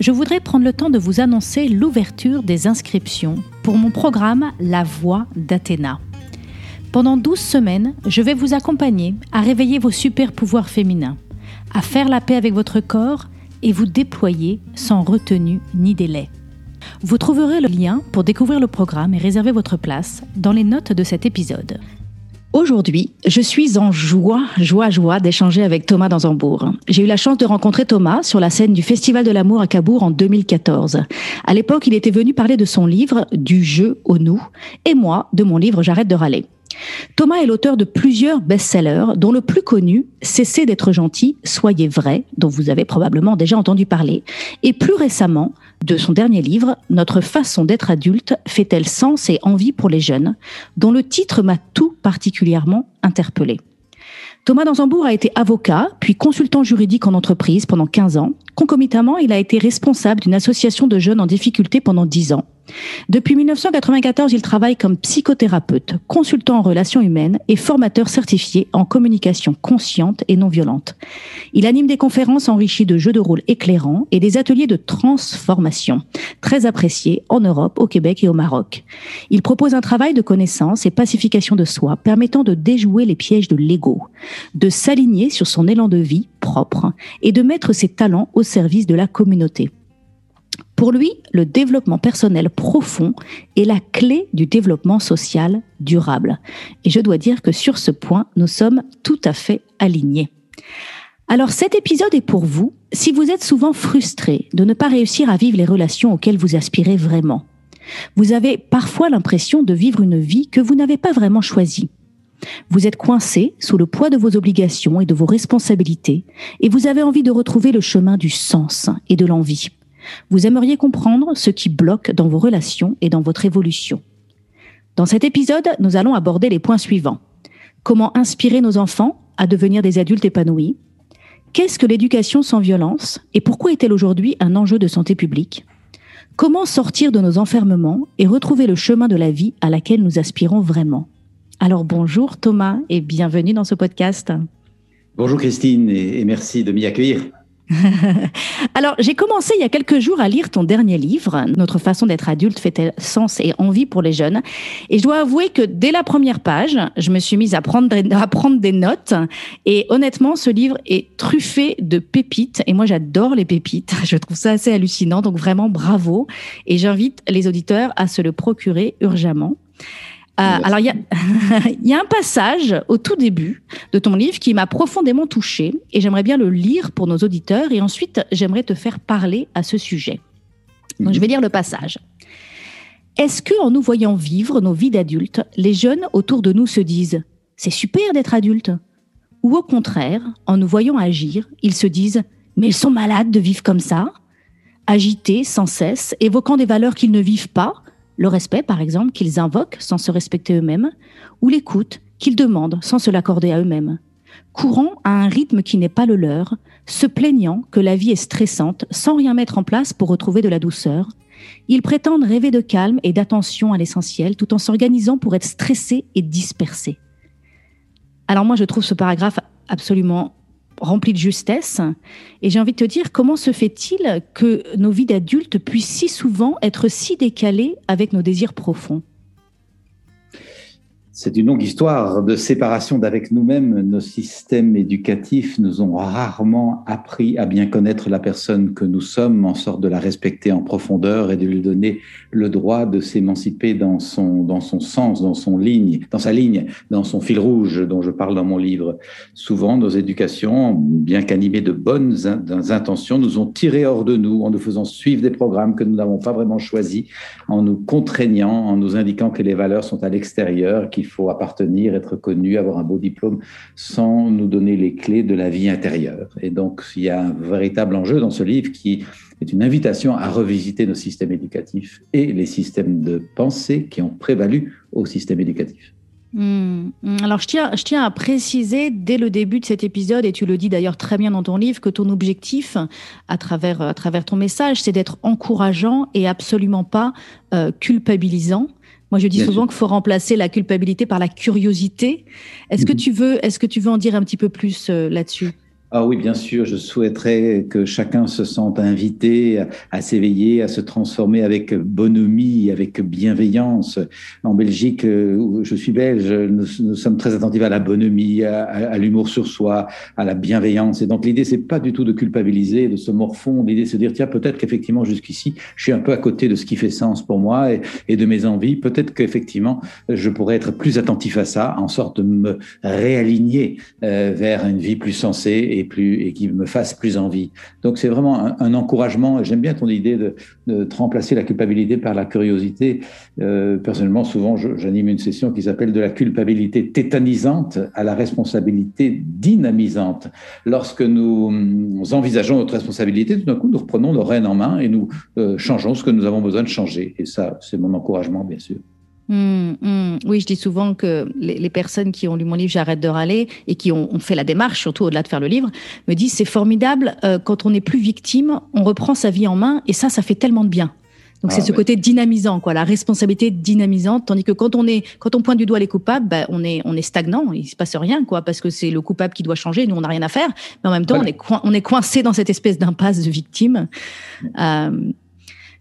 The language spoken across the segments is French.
je voudrais prendre le temps de vous annoncer l'ouverture des inscriptions pour mon programme La Voix d'Athéna. Pendant 12 semaines, je vais vous accompagner à réveiller vos super pouvoirs féminins, à faire la paix avec votre corps et vous déployer sans retenue ni délai. Vous trouverez le lien pour découvrir le programme et réserver votre place dans les notes de cet épisode. Aujourd'hui, je suis en joie, joie, joie d'échanger avec Thomas Danzambourg. J'ai eu la chance de rencontrer Thomas sur la scène du Festival de l'amour à Cabourg en 2014. À l'époque, il était venu parler de son livre Du jeu au nous et moi de mon livre J'arrête de râler. Thomas est l'auteur de plusieurs best-sellers, dont le plus connu, Cessez d'être gentil, soyez vrai, dont vous avez probablement déjà entendu parler, et plus récemment, de son dernier livre, Notre façon d'être adulte fait-elle sens et envie pour les jeunes, dont le titre m'a tout particulièrement interpellé. Thomas Danzambourg a été avocat, puis consultant juridique en entreprise pendant 15 ans. Concomitamment, il a été responsable d'une association de jeunes en difficulté pendant 10 ans. Depuis 1994, il travaille comme psychothérapeute, consultant en relations humaines et formateur certifié en communication consciente et non violente. Il anime des conférences enrichies de jeux de rôle éclairants et des ateliers de transformation, très appréciés en Europe, au Québec et au Maroc. Il propose un travail de connaissance et pacification de soi permettant de déjouer les pièges de l'ego, de s'aligner sur son élan de vie propre et de mettre ses talents au service de la communauté. Pour lui, le développement personnel profond est la clé du développement social durable. Et je dois dire que sur ce point, nous sommes tout à fait alignés. Alors cet épisode est pour vous si vous êtes souvent frustré de ne pas réussir à vivre les relations auxquelles vous aspirez vraiment. Vous avez parfois l'impression de vivre une vie que vous n'avez pas vraiment choisie. Vous êtes coincé sous le poids de vos obligations et de vos responsabilités et vous avez envie de retrouver le chemin du sens et de l'envie. Vous aimeriez comprendre ce qui bloque dans vos relations et dans votre évolution. Dans cet épisode, nous allons aborder les points suivants. Comment inspirer nos enfants à devenir des adultes épanouis? Qu'est-ce que l'éducation sans violence? Et pourquoi est-elle aujourd'hui un enjeu de santé publique? Comment sortir de nos enfermements et retrouver le chemin de la vie à laquelle nous aspirons vraiment? Alors bonjour Thomas et bienvenue dans ce podcast. Bonjour Christine et merci de m'y accueillir. Alors, j'ai commencé il y a quelques jours à lire ton dernier livre, Notre façon d'être adulte fait-elle sens et envie pour les jeunes? Et je dois avouer que dès la première page, je me suis mise à prendre, à prendre des notes. Et honnêtement, ce livre est truffé de pépites. Et moi, j'adore les pépites. Je trouve ça assez hallucinant. Donc, vraiment, bravo. Et j'invite les auditeurs à se le procurer urgemment. Euh, alors, il y, a, un passage au tout début de ton livre qui m'a profondément touché et j'aimerais bien le lire pour nos auditeurs. Et ensuite j'aimerais te faire parler à ce sujet. Donc, je vais lire le passage. Est-ce que, en nous voyant vivre nos vies d'adultes, les jeunes autour de nous se disent c'est super d'être adulte? Ou au contraire, en nous voyant agir, ils se disent mais ils sont malades de vivre comme ça? Agités sans cesse, évoquant des valeurs qu'ils ne vivent pas, le respect, par exemple, qu'ils invoquent sans se respecter eux-mêmes, ou l'écoute qu'ils demandent sans se l'accorder à eux-mêmes. Courant à un rythme qui n'est pas le leur, se plaignant que la vie est stressante sans rien mettre en place pour retrouver de la douceur, ils prétendent rêver de calme et d'attention à l'essentiel tout en s'organisant pour être stressés et dispersés. Alors moi, je trouve ce paragraphe absolument rempli de justesse. Et j'ai envie de te dire, comment se fait-il que nos vies d'adultes puissent si souvent être si décalées avec nos désirs profonds? C'est une longue histoire de séparation d'avec nous-mêmes. Nos systèmes éducatifs nous ont rarement appris à bien connaître la personne que nous sommes, en sorte de la respecter en profondeur et de lui donner le droit de s'émanciper dans son, dans son sens, dans son ligne, dans sa ligne, dans son fil rouge dont je parle dans mon livre. Souvent, nos éducations, bien qu'animées de bonnes intentions, nous ont tirés hors de nous en nous faisant suivre des programmes que nous n'avons pas vraiment choisis, en nous contraignant, en nous indiquant que les valeurs sont à l'extérieur, qu'il faut appartenir, être connu, avoir un beau diplôme, sans nous donner les clés de la vie intérieure. Et donc, il y a un véritable enjeu dans ce livre qui est une invitation à revisiter nos systèmes éducatifs et les systèmes de pensée qui ont prévalu au système éducatif. Hmm. Hmm. Alors, je tiens, je tiens à préciser dès le début de cet épisode, et tu le dis d'ailleurs très bien dans ton livre, que ton objectif, à travers, à travers ton message, c'est d'être encourageant et absolument pas euh, culpabilisant. Moi, je dis souvent qu'il faut remplacer la culpabilité par la curiosité. Est-ce que mhm. tu veux, est-ce que tu veux en dire un petit peu plus euh, là-dessus? Ah oui, bien sûr, je souhaiterais que chacun se sente invité à, s'éveiller, à se transformer avec bonhomie, avec bienveillance. En Belgique, euh, je suis belge, nous, sommes très attentifs à la bonhomie, à, l'humour sur soi, à la bienveillance. Et donc l'idée, c'est pas du tout de culpabiliser, de se morfondre. L'idée, c'est de dire, tiens, peut-être qu'effectivement, jusqu'ici, je suis un peu à côté de ce qui fait sens pour moi et, de mes envies. Peut-être qu'effectivement, je pourrais être plus attentif à ça, en sorte de me réaligner euh, vers une vie plus sensée plus, et qui me fasse plus envie. Donc c'est vraiment un, encouragement. J'aime bien ton idée de, de, remplacer la culpabilité par la curiosité. Euh, personnellement, souvent, j'anime une session qui s'appelle de la culpabilité tétanisante à la responsabilité dynamisante. Lorsque nous, nous envisageons notre responsabilité, tout d'un coup, nous reprenons nos rênes en main et nous euh, changeons ce que nous avons besoin de changer. Et ça, c'est mon encouragement, bien sûr. Mmh, mmh. Oui, je dis souvent que les, personnes qui ont lu mon livre J'arrête de râler et qui ont, fait la démarche, surtout au-delà de faire le livre, me disent c'est formidable, euh, quand on n'est plus victime, on reprend sa vie en main et ça, ça fait tellement de bien. Donc c'est ah, ce côté dynamisant, quoi, la responsabilité dynamisante, tandis que quand on est, quand on pointe du doigt les coupables, ben, on est, on est stagnant, il se passe rien, quoi, parce que c'est le coupable qui doit changer, nous on n'a rien à faire, mais en même temps on est, on est coincé dans cette espèce d'impasse de victime. Euh,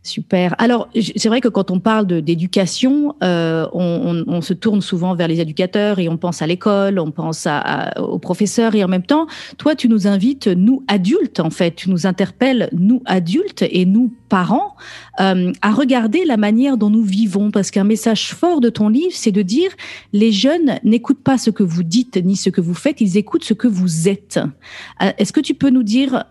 Super. Alors, c'est vrai que quand on parle d'éducation, euh, on, se tourne souvent vers les éducateurs et on pense à l'école, on pense aux professeurs et en même temps, toi, tu nous invites, nous adultes, en fait, tu nous interpelles, nous adultes et nous parents, euh, à regarder la manière dont nous vivons. Parce qu'un message fort de ton livre, c'est de dire, les jeunes n'écoutent pas ce que vous dites ni ce que vous faites, ils écoutent ce que vous êtes. Euh, est-ce que tu peux nous dire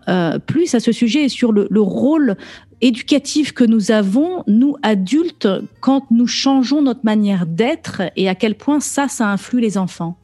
plus à ce sujet sur le, le rôle éducatif que nous avons, nous adultes, quand nous changeons notre manière d'être et à quel point ça, ça influe les enfants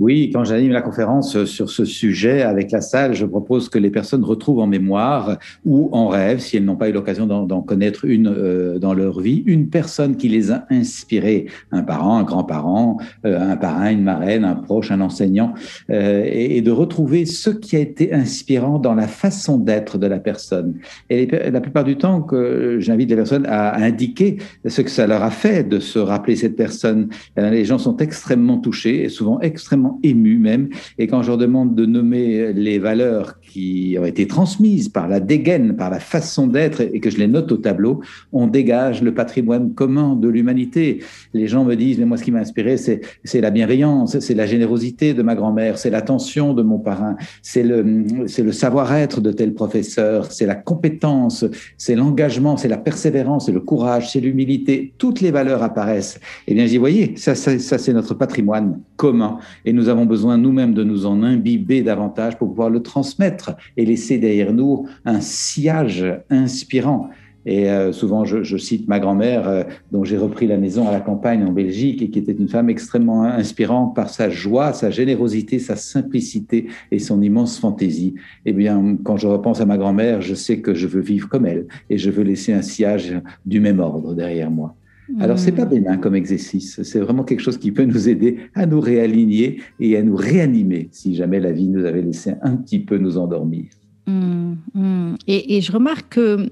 oui, quand j'anime la conférence sur ce sujet avec la salle, je propose que les personnes retrouvent en mémoire ou en rêve, si elles n'ont pas eu l'occasion d'en connaître une euh, dans leur vie, une personne qui les a inspirées, un parent, un grand-parent, euh, un parrain, une marraine, un proche, un enseignant, euh, et, de retrouver ce qui a été inspirant dans la façon d'être de la personne. Et la plupart du temps, que j'invite les personnes à indiquer ce que ça leur a fait de se rappeler cette personne. Les gens sont extrêmement touchés et souvent extrêmement émus même. Et quand je leur demande de nommer les valeurs qui ont été transmises par la dégaine, par la façon d'être, et que je les note au tableau, on dégage le patrimoine commun de l'humanité. Les gens me disent, mais moi, ce qui m'a inspiré, c'est, la bienveillance, c'est la générosité de ma grand-mère, c'est l'attention de mon parrain, c'est le, le savoir-être de tel professeur, c'est la compétence, c'est l'engagement, c'est la persévérance, c'est le courage, c'est l'humilité. Toutes les valeurs apparaissent. Eh bien, voyez, ça, ça, ça c'est notre patrimoine commun. Et nous avons besoin nous-mêmes de nous en imbiber davantage pour pouvoir le transmettre et laisser derrière nous un sillage inspirant. Et euh, souvent, je, cite ma grand-mère, euh, dont j'ai repris la maison à la campagne en Belgique, et qui était une femme extrêmement inspirante par sa joie, sa générosité, sa simplicité et son immense fantaisie. Eh bien, quand je repense à ma grand-mère, je sais que je veux vivre comme elle, et je veux laisser un sillage du même ordre derrière moi. Alors, c'est pas hmm. bénin comme exercice. C'est vraiment quelque chose qui peut nous aider à nous réaligner et à nous réanimer si jamais la vie nous avait laissé un petit peu nous endormir. Hmm, hmm. Et, et, je remarque que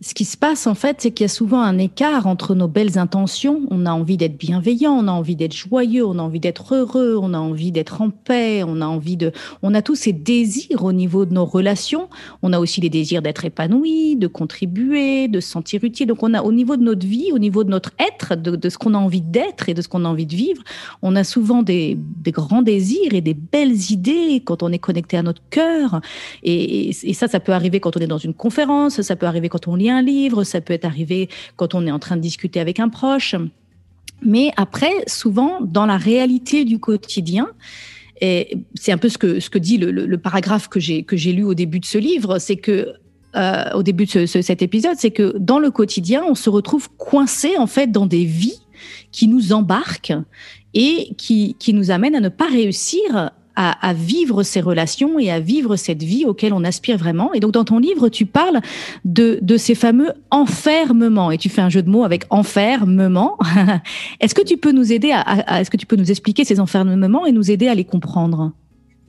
ce qui se passe en fait, c'est qu'il y a souvent un écart entre nos belles intentions. On a envie d'être bienveillant, on a envie d'être joyeux, on a envie d'être heureux, on a envie d'être en paix, on a envie de, on a tous ces désirs au niveau de nos relations. On a aussi les désirs d'être épanoui, de contribuer, de se sentir utile. Donc on a au niveau de notre vie, au niveau de notre être, de, ce qu'on a envie d'être et de ce qu'on a envie de vivre, on a souvent des, grands désirs et des belles idées quand on est connecté à notre cœur. Et, et ça, ça peut arriver quand on est dans une conférence, ça peut arriver quand on lit un livre, ça peut être arrivé quand on est en train de discuter avec un proche. Mais après, souvent, dans la réalité du quotidien, et c'est un peu ce que, ce que dit le, paragraphe que j'ai, que j'ai lu au début de ce livre, c'est que euh, au début de cet épisode, c'est que dans le quotidien, on se retrouve coincé en fait dans des vies qui nous embarquent et qui, qui nous amènent à ne pas réussir à, vivre ces relations et à vivre cette vie auquel on aspire vraiment. Et donc, dans ton livre, tu parles de, de ces fameux enfermements et tu fais un jeu de mots avec enfermement. est-ce que tu peux nous aider à est-ce que tu peux nous expliquer ces enfermements et nous aider à les comprendre?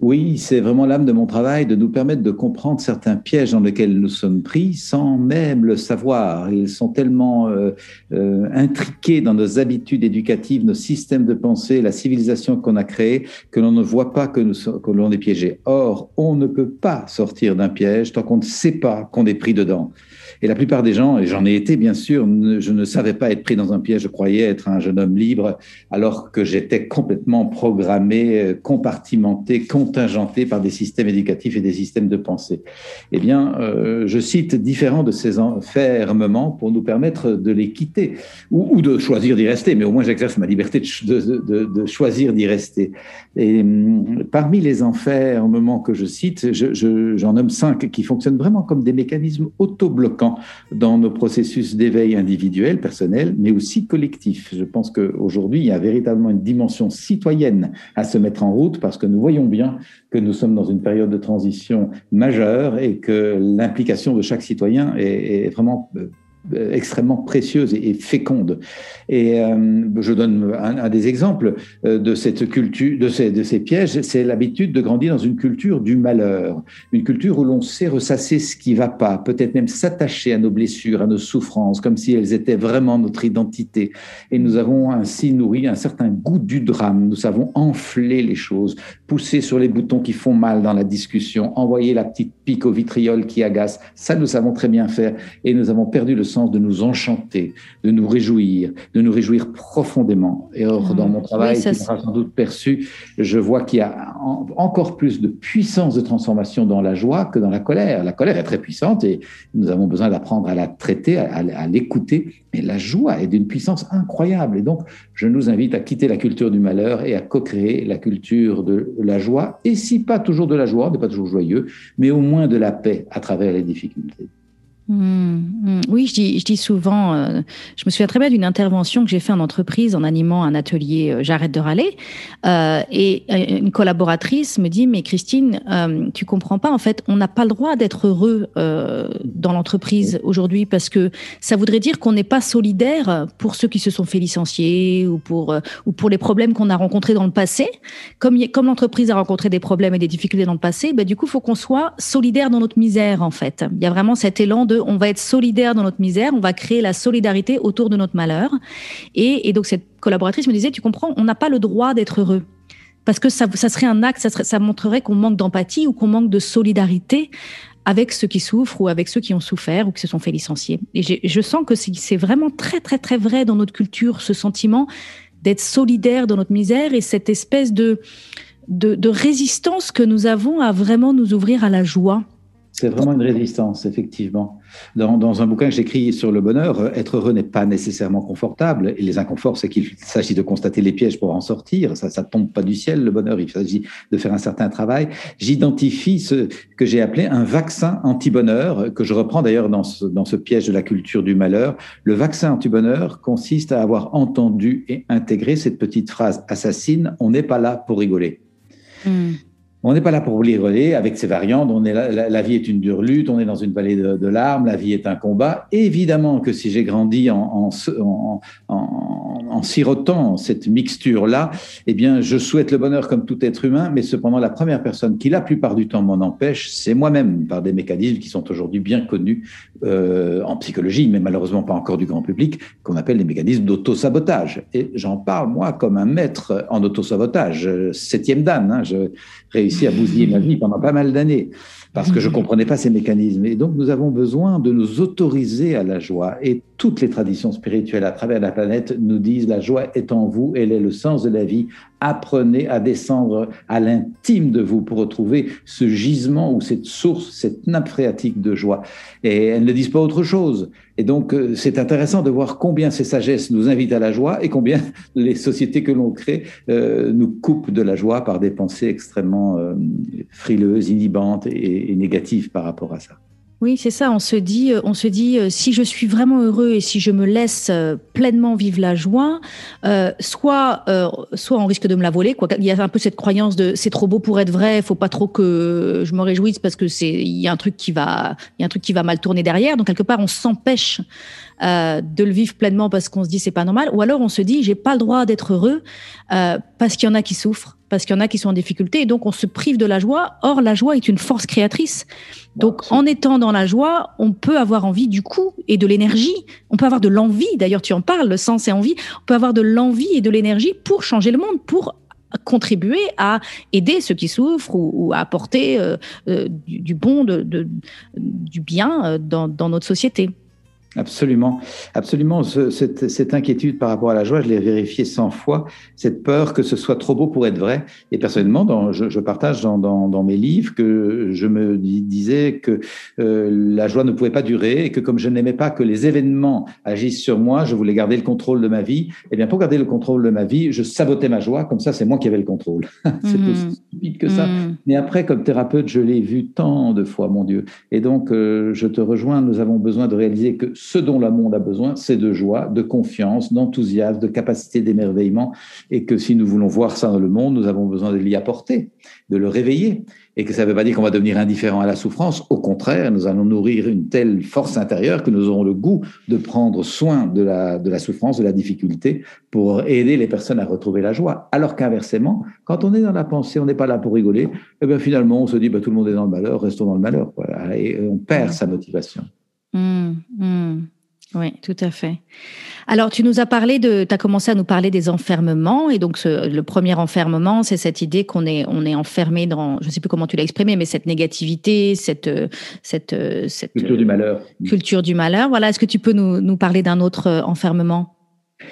Oui, c'est vraiment l'âme de mon travail de nous permettre de comprendre certains pièges dans lesquels nous sommes pris sans même le savoir. Ils sont tellement euh, euh, intriqués dans nos habitudes éducatives, nos systèmes de pensée, la civilisation qu'on a créée, que l'on ne voit pas que, nous, que l'on est piégé. Or, on ne peut pas sortir d'un piège tant qu'on ne sait pas qu'on est pris dedans. Et la plupart des gens, et j'en ai été bien sûr, je ne savais pas être pris dans un piège, je croyais être un jeune homme libre, alors que j'étais complètement programmé, compartimenté, contingenté par des systèmes éducatifs et des systèmes de pensée. Eh bien, euh, je cite différents de ces enfermements pour nous permettre de les quitter ou, de choisir d'y rester, mais au moins j'exerce ma liberté de, choisir d'y rester. Et hum, parmi les enfermements que je cite, j'en je, nomme cinq qui fonctionnent vraiment comme des mécanismes autobloquants dans nos processus d'éveil individuel, personnel, mais aussi collectif. Je pense qu'aujourd'hui, il y a véritablement une dimension citoyenne à se mettre en route parce que nous voyons bien que nous sommes dans une période de transition majeure et que l'implication de chaque citoyen est, vraiment euh, extrêmement précieuse et, féconde. Et euh, je donne un, des exemples euh, de cette culture, de ces, pièges, c'est l'habitude de grandir dans une culture du malheur, une culture où l'on sait ressasser ce qui va pas, peut-être même s'attacher à nos blessures, à nos souffrances, comme si elles étaient vraiment notre identité. Et nous avons ainsi nourri un certain goût du drame. Nous savons enfler les choses, pousser sur les boutons qui font mal dans la discussion, envoyer la petite pique au vitriol qui agace. Ça, nous savons très bien faire. Et nous avons perdu le sens de nous enchanter, de nous réjouir, de nous réjouir profondément. Et or, dans mon travail, oui, tu sans doute perçu, je vois qu'il y a encore plus de puissance de transformation dans la joie que dans la colère. La colère est très puissante et nous avons besoin d'apprendre à la traiter, à, à l'écouter. Mais la joie est d'une puissance incroyable. Et donc, je nous invite à quitter la culture du malheur et à co-créer la culture de la joie. Et si pas toujours de la joie, on n'est pas toujours joyeux, mais au moins de la paix à travers les difficultés. Mmh, mmh. Oui, je dis, je dis souvent, euh, je me souviens très bien d'une intervention que j'ai fait en entreprise en animant un atelier euh, J'arrête de râler. Euh, et une collaboratrice me dit, mais Christine, tu comprends pas, en fait, on n'a pas le droit d'être heureux dans l'entreprise aujourd'hui parce que ça voudrait dire qu'on n'est pas solidaire pour ceux qui se sont fait licencier ou pour, ou pour les problèmes qu'on a rencontrés dans le passé. Comme, comme l'entreprise a rencontré des problèmes et des difficultés dans le passé, ben, du coup, il faut qu'on soit solidaire dans notre misère, en fait. Il y a vraiment cet élan de on va être solidaire dans notre misère, on va créer la solidarité autour de notre malheur. Et, donc cette collaboratrice me disait, tu comprends, on n'a pas le droit d'être heureux. Parce que ça, serait un acte, ça, montrerait qu'on manque d'empathie ou qu'on manque de solidarité avec ceux qui souffrent ou avec ceux qui ont souffert ou qui se sont fait licencier. Et je sens que c'est vraiment très, très, très vrai dans notre culture, ce sentiment d'être solidaire dans notre misère et cette espèce de résistance que nous avons à vraiment nous ouvrir à la joie. C'est vraiment une résistance, effectivement. Dans, un bouquin que j'écris sur le bonheur, euh, être heureux n'est pas nécessairement confortable. Et les inconforts, c'est qu'il s'agit de constater les pièges pour en sortir. Ça ne tombe pas du ciel, le bonheur. Il s'agit de faire un certain travail. J'identifie ce que j'ai appelé un vaccin anti-bonheur, que je reprends d'ailleurs dans ce, piège de la culture du malheur. Le vaccin anti-bonheur consiste à avoir entendu et intégré cette petite phrase assassine, on n'est pas là pour rigoler. Hmm. On n'est pas là pour rigoler avec ces variantes. On est la, vie est une dure lutte, on est dans une vallée de, larmes, la vie est un combat. Évidemment que si j'ai grandi en, en, en, sirotant cette mixture-là, eh bien, je souhaite le bonheur comme tout être humain, mais cependant, la première personne qui, la plupart du temps, m'en empêche, c'est moi-même, par des mécanismes qui sont aujourd'hui bien connus euh, en psychologie, mais malheureusement pas encore du grand public, qu'on appelle les mécanismes d'auto-sabotage. Et j'en parle, moi, comme un maître en auto-sabotage, septième dan. Hein, je réussi à bousiller ma vie pendant pas mal d'années parce que je ne comprenais pas ces mécanismes. Et donc, nous avons besoin de nous autoriser à la joie. Et toutes les traditions spirituelles à travers la planète nous disent la joie est en vous, elle est le sens de la vie. Apprenez à descendre à l'intime de vous pour retrouver ce gisement ou cette source, cette nappe phréatique de joie. Et elles ne disent pas autre chose. Et donc, euh, c'est intéressant de voir combien ces sagesses nous invitent à la joie et combien les sociétés que l'on crée euh, nous coupent de la joie par des pensées extrêmement euh, frileuses, inhibantes et, et négatives par rapport à ça. Oui, c'est ça. On se dit, on se dit, si je suis vraiment heureux et si je me laisse pleinement vivre la joie, soit, soit on risque de me la voler. Quoi. Il y a un peu cette croyance de c'est trop beau pour être vrai, il faut pas trop que je me réjouisse parce que c'est il y a un truc qui va, il y a un truc qui va mal tourner derrière. Donc quelque part, on s'empêche euh, de le vivre pleinement parce qu'on se dit c'est pas normal, ou alors on se dit j'ai pas le droit d'être heureux euh, parce qu'il y en a qui souffrent, parce qu'il y en a qui sont en difficulté, et donc on se prive de la joie. Or la joie est une force créatrice. Donc en étant dans la joie, on peut avoir envie du coup et de l'énergie. On peut avoir de l'envie. D'ailleurs tu en parles, le sens et envie. On peut avoir de l'envie et de l'énergie pour changer le monde, pour contribuer à aider ceux qui souffrent ou, à apporter euh, du, bon, de, du bien dans, dans notre société. Absolument, absolument. cette, inquiétude par rapport à la joie, je l'ai vérifiée 100 fois. Cette peur que ce soit trop beau pour être vrai. Et personnellement, dans, je, partage dans, mes livres que je me disais que euh, la joie ne pouvait pas durer et que comme je n'aimais pas que les événements agissent sur moi, je voulais garder le contrôle de ma vie. Et eh bien, pour garder le contrôle de ma vie, je sabotais ma joie. Comme ça, c'est moi qui avais le contrôle. c'est mmh. aussi stupide que ça. Mmh. Mais après, comme thérapeute, je l'ai vu tant de fois, mon Dieu. Et donc, euh, je te rejoins. Nous avons besoin de réaliser que ce dont le monde a besoin, c'est de joie, de confiance, d'enthousiasme, de capacité d'émerveillement, et que si nous voulons voir ça dans le monde, nous avons besoin de l'y apporter, de le réveiller, et que ça ne veut pas dire qu'on va devenir indifférent à la souffrance, au contraire, nous allons nourrir une telle force intérieure que nous aurons le goût de prendre soin de la, souffrance, de la difficulté, pour aider les personnes à retrouver la joie. Alors qu'inversement, quand on est dans la pensée, on n'est pas là pour rigoler, et eh bien finalement, on se dit, bah, tout le monde est dans le malheur, restons dans le malheur, et on perd sa motivation. Mmh, mmh. Oui, tout à fait. Alors, tu nous as parlé de, tu as commencé à nous parler des enfermements, et donc le premier enfermement, c'est cette idée qu'on est, on est enfermé dans, je ne sais plus comment tu l'as exprimé, mais cette négativité, cette, cette, cette culture du malheur. Culture du malheur. Voilà. Est-ce que tu peux nous, nous parler d'un autre euh, enfermement?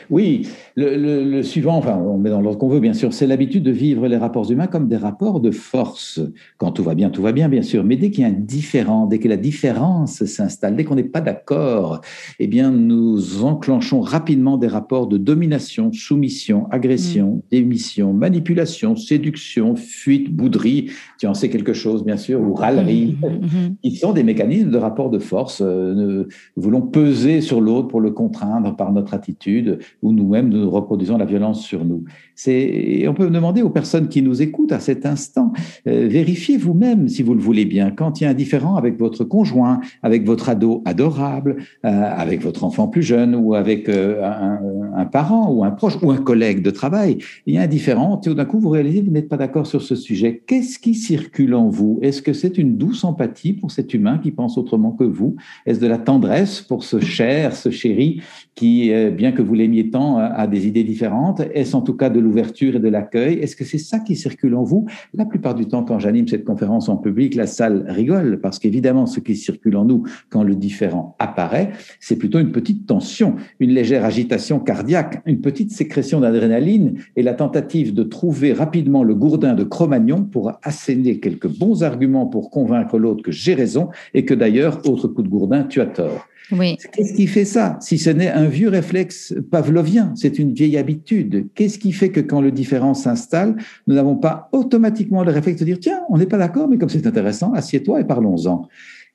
Oui, le, suivant, enfin, on met dans l'ordre qu'on veut, bien sûr, c'est l'habitude de vivre les rapports humains comme des rapports de force. Quand tout va bien, tout va bien, bien sûr. Mais dès qu'il y a un différent, dès que la différence s'installe, dès qu'on n'est pas d'accord, eh bien, nous enclenchons rapidement des rapports de domination, soumission, agression, mm. démission, manipulation, séduction, fuite, bouderie. Tu en sais quelque chose, bien sûr, ou râlerie. Mm-hmm. Mm-hmm. Ils sont des mécanismes de rapport de force. Euh, nous voulons peser sur l'autre pour le contraindre par notre attitude où nous-mêmes nous reproduisons la violence sur nous. C'est, on peut demander aux personnes qui nous écoutent à cet instant, euh, vérifiez vous-même si vous le voulez bien, quand il y a un différent avec votre conjoint, avec votre ado adorable, euh, avec votre enfant plus jeune ou avec euh, un, parent ou un proche ou un collègue de travail, il y a un différent, tout d'un coup vous réalisez que vous n'êtes pas d'accord sur ce sujet. Qu'est-ce qui circule en vous? Est-ce que c'est une douce empathie pour cet humain qui pense autrement que vous? Est-ce de la tendresse pour ce cher, ce chéri qui, bien que vous l'aimiez tant, a des idées différentes. Est-ce en tout cas de l'ouverture et de l'accueil? Est-ce que c'est ça qui circule en vous? La plupart du temps, quand j'anime cette conférence en public, la salle rigole parce qu'évidemment, ce qui circule en nous quand le différent apparaît, c'est plutôt une petite tension, une légère agitation cardiaque, une petite sécrétion d'adrénaline et la tentative de trouver rapidement le gourdin de Cro-Magnon pour asséner quelques bons arguments pour convaincre l'autre que j'ai raison et que d'ailleurs, autre coup de gourdin, tu as tort. Qu'est-ce qui fait ça Si ce n'est un vieux réflexe pavlovien, c'est une vieille habitude. Qu'est-ce qui fait que quand le différent s'installe, nous n'avons pas automatiquement le réflexe de dire tiens, on n'est pas d'accord, mais comme c'est intéressant, assieds-toi et parlons-en.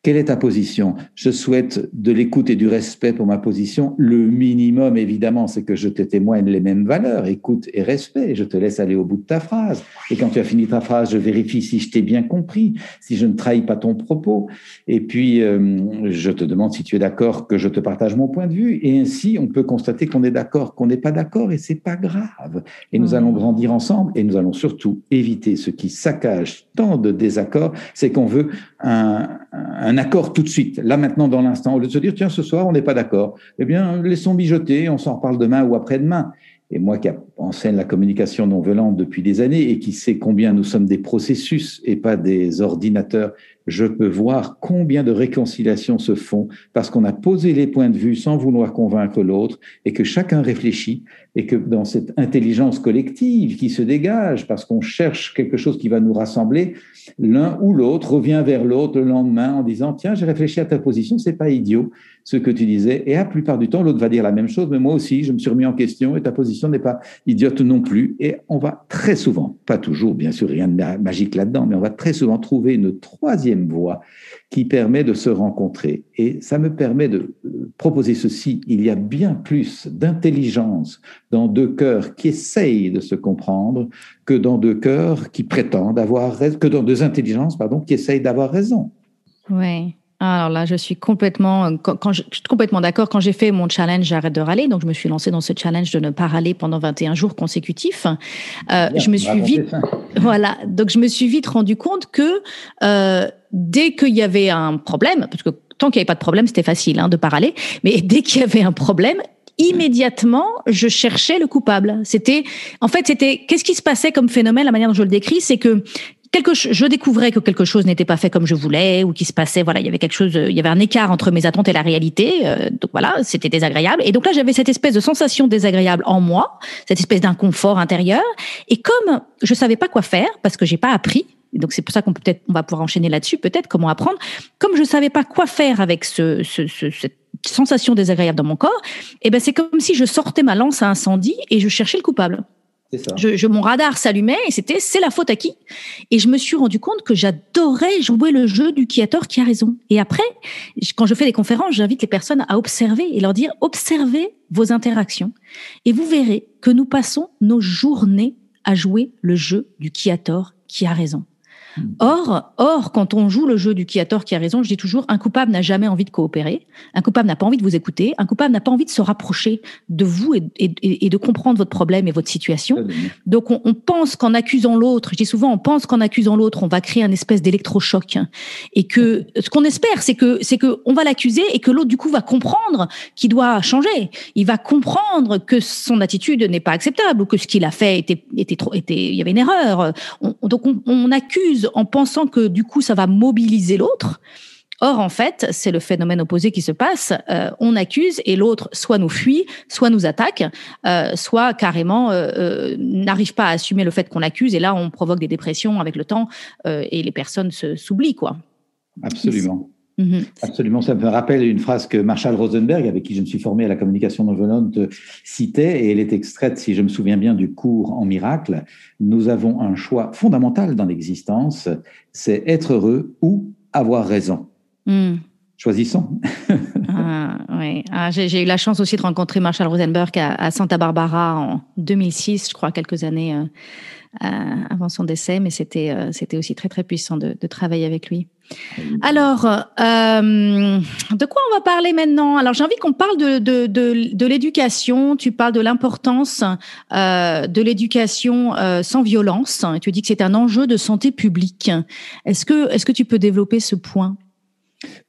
Quelle est ta position? Je souhaite de l'écoute et du respect pour ma position. Le minimum, évidemment, c'est que je te témoigne les mêmes valeurs, écoute et respect. Je te laisse aller au bout de ta phrase. Et quand tu as fini ta phrase, je vérifie si je t'ai bien compris, si je ne trahis pas ton propos. Et puis, euh, je te demande si tu es d'accord que je te partage mon point de vue. Et ainsi, on peut constater qu'on est d'accord, qu'on n'est pas d'accord, et c'est pas grave. Et nous mmh. allons grandir ensemble, et nous allons surtout éviter ce qui saccage tant de désaccords, c'est qu'on veut un, un, accord tout de suite, là maintenant dans l'instant, au lieu de se dire tiens ce soir on n'est pas d'accord, eh bien laissons mijoter, on s'en reparle demain ou après-demain. Et moi qui enseigne la communication non violente depuis des années et qui sait combien nous sommes des processus et pas des ordinateurs, je peux voir combien de réconciliations se font parce qu'on a posé les points de vue sans vouloir convaincre l'autre et que chacun réfléchit et que dans cette intelligence collective qui se dégage parce qu'on cherche quelque chose qui va nous rassembler, l'un ou l'autre revient vers l'autre le lendemain en disant tiens j'ai réfléchi à ta position c'est pas idiot ce que tu disais et la plupart du temps l'autre va dire la même chose mais moi aussi je me suis remis en question et ta position n'est pas idiote non plus et on va très souvent pas toujours bien sûr rien de magique là-dedans mais on va très souvent trouver une troisième voie qui permet de se rencontrer. Et ça me permet de euh, proposer ceci. Il y a bien plus d'intelligence dans deux cœurs qui essayent de se comprendre que dans deux cœurs qui prétendent avoir raison, que dans deux intelligences, pardon, qui essayent d'avoir raison. Oui. Alors là, je suis complètement, euh, quand, je, suis complètement d'accord. Quand j'ai fait mon challenge J'arrête de râler, donc je me suis lancée dans ce challenge de ne pas râler pendant 21 jours consécutifs. Euh, je me suis vite, voilà, donc je me suis vite rendu compte que euh, dès qu'il y avait un problème, parce que tant qu'il n'y avait pas de problème, c'était facile hein, de pas râler, mais dès qu'il y avait un problème, immédiatement, je cherchais le coupable. C'était, en fait, c'était, qu'est-ce qui se passait comme phénomène, la manière dont je le décris, c'est que quelque je découvrais que quelque chose n'était pas fait comme je voulais ou qui se passait voilà il y avait quelque chose il y avait un écart entre mes attentes et la réalité euh, donc voilà c'était désagréable. Et donc là j'avais cette espèce de sensation désagréable en moi cette espèce d'inconfort intérieur. Et comme je savais pas quoi faire parce que j'ai pas appris donc c'est pour ça qu'on peut peut-être on va pouvoir enchaîner là-dessus peut-être comment apprendre comme je savais pas quoi faire avec ce, ce, ce cette sensation désagréable dans mon corps et eh ben c'est comme si je sortais ma lance à incendie et je cherchais le coupable je, mon radar s'allumait et c'était c'est la faute à qui? Et je me suis rendu compte que j'adorais jouer le jeu du qui a tort, qui a raison. Et après, quand je fais des conférences, j'invite les personnes à observer et leur dire observez vos interactions et vous verrez que nous passons nos journées à jouer le jeu du qui a tort, qui a raison. Or, or, quand on joue le jeu du qui a tort, qui a raison, je dis toujours, un coupable n'a jamais envie de coopérer, un coupable n'a pas envie de vous écouter, un coupable n'a pas envie de se rapprocher de vous et, de comprendre votre problème et votre situation. Donc, on, pense qu'en accusant l'autre, je dis souvent, on pense qu'en accusant l'autre, on va créer un espèce d'électrochoc, et que ce qu'on espère, c'est que c'est que on va l'accuser et que l'autre du coup va comprendre qu'il doit changer. Il va comprendre que son attitude n'est pas acceptable ou que ce qu'il a fait était était trop était il y avait une erreur. donc on, on accuse en pensant que du coup ça va mobiliser l'autre. Or, en fait, c'est le phénomène opposé qui se passe. Euh, on accuse et l'autre soit nous fuit, soit nous attaque, euh, soit carrément euh, n'arrive pas à assumer le fait qu'on accuse. Et là, on provoque des dépressions avec le temps et les personnes s'oublient, quoi. Absolument. Mhm. Absolument, ça me rappelle une phrase que Marshall Rosenberg, avec qui je me suis formé à la communication non violente, citait, et elle est extraite, si je me souviens bien, du cours en miracle. Nous avons un choix fondamental dans l'existence, c'est être heureux ou avoir raison. Mhm. Choisissons. ah, oui. Ah, j'ai eu la chance aussi de rencontrer Marshall Rosenberg à, Santa Barbara en 2006, je crois, quelques années euh, euh, avant son décès, mais c'était euh, c'était aussi très très puissant de, de travailler avec lui. Alors, euh, de quoi on va parler maintenant? Alors, j'ai envie qu'on parle de, de, de, de l'éducation. Tu parles de l'importance euh, de l'éducation euh, sans violence. Tu dis que c'est un enjeu de santé publique. Est-ce que, est-ce que tu peux développer ce point?